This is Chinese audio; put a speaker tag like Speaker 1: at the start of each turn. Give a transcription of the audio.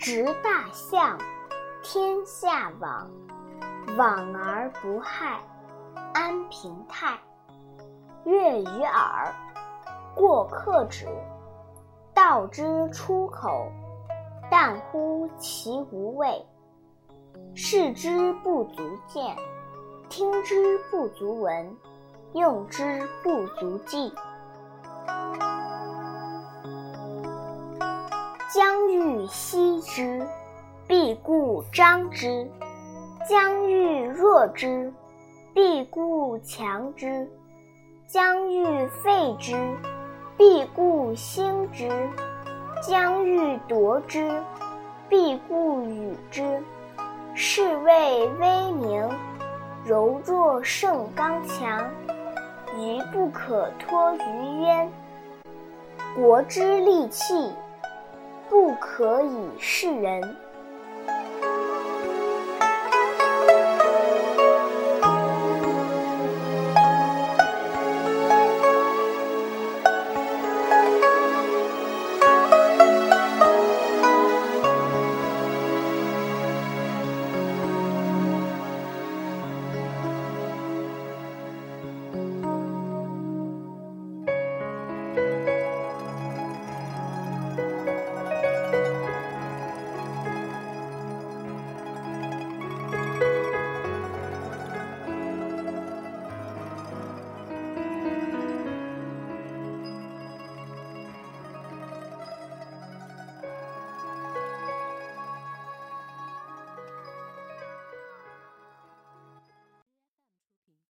Speaker 1: 执大象，天下往，往而不害，安平泰。乐于耳，过客止。道之出口，但乎其无味；视之不足见，听之不足闻，用之不足记。将欲歙之，必固张之；将欲弱之，必固强之；将欲废之，必固兴之；将欲夺之，必固与之。是谓威名，柔弱胜刚强，愚不可脱于渊。国之利器。不可以示人。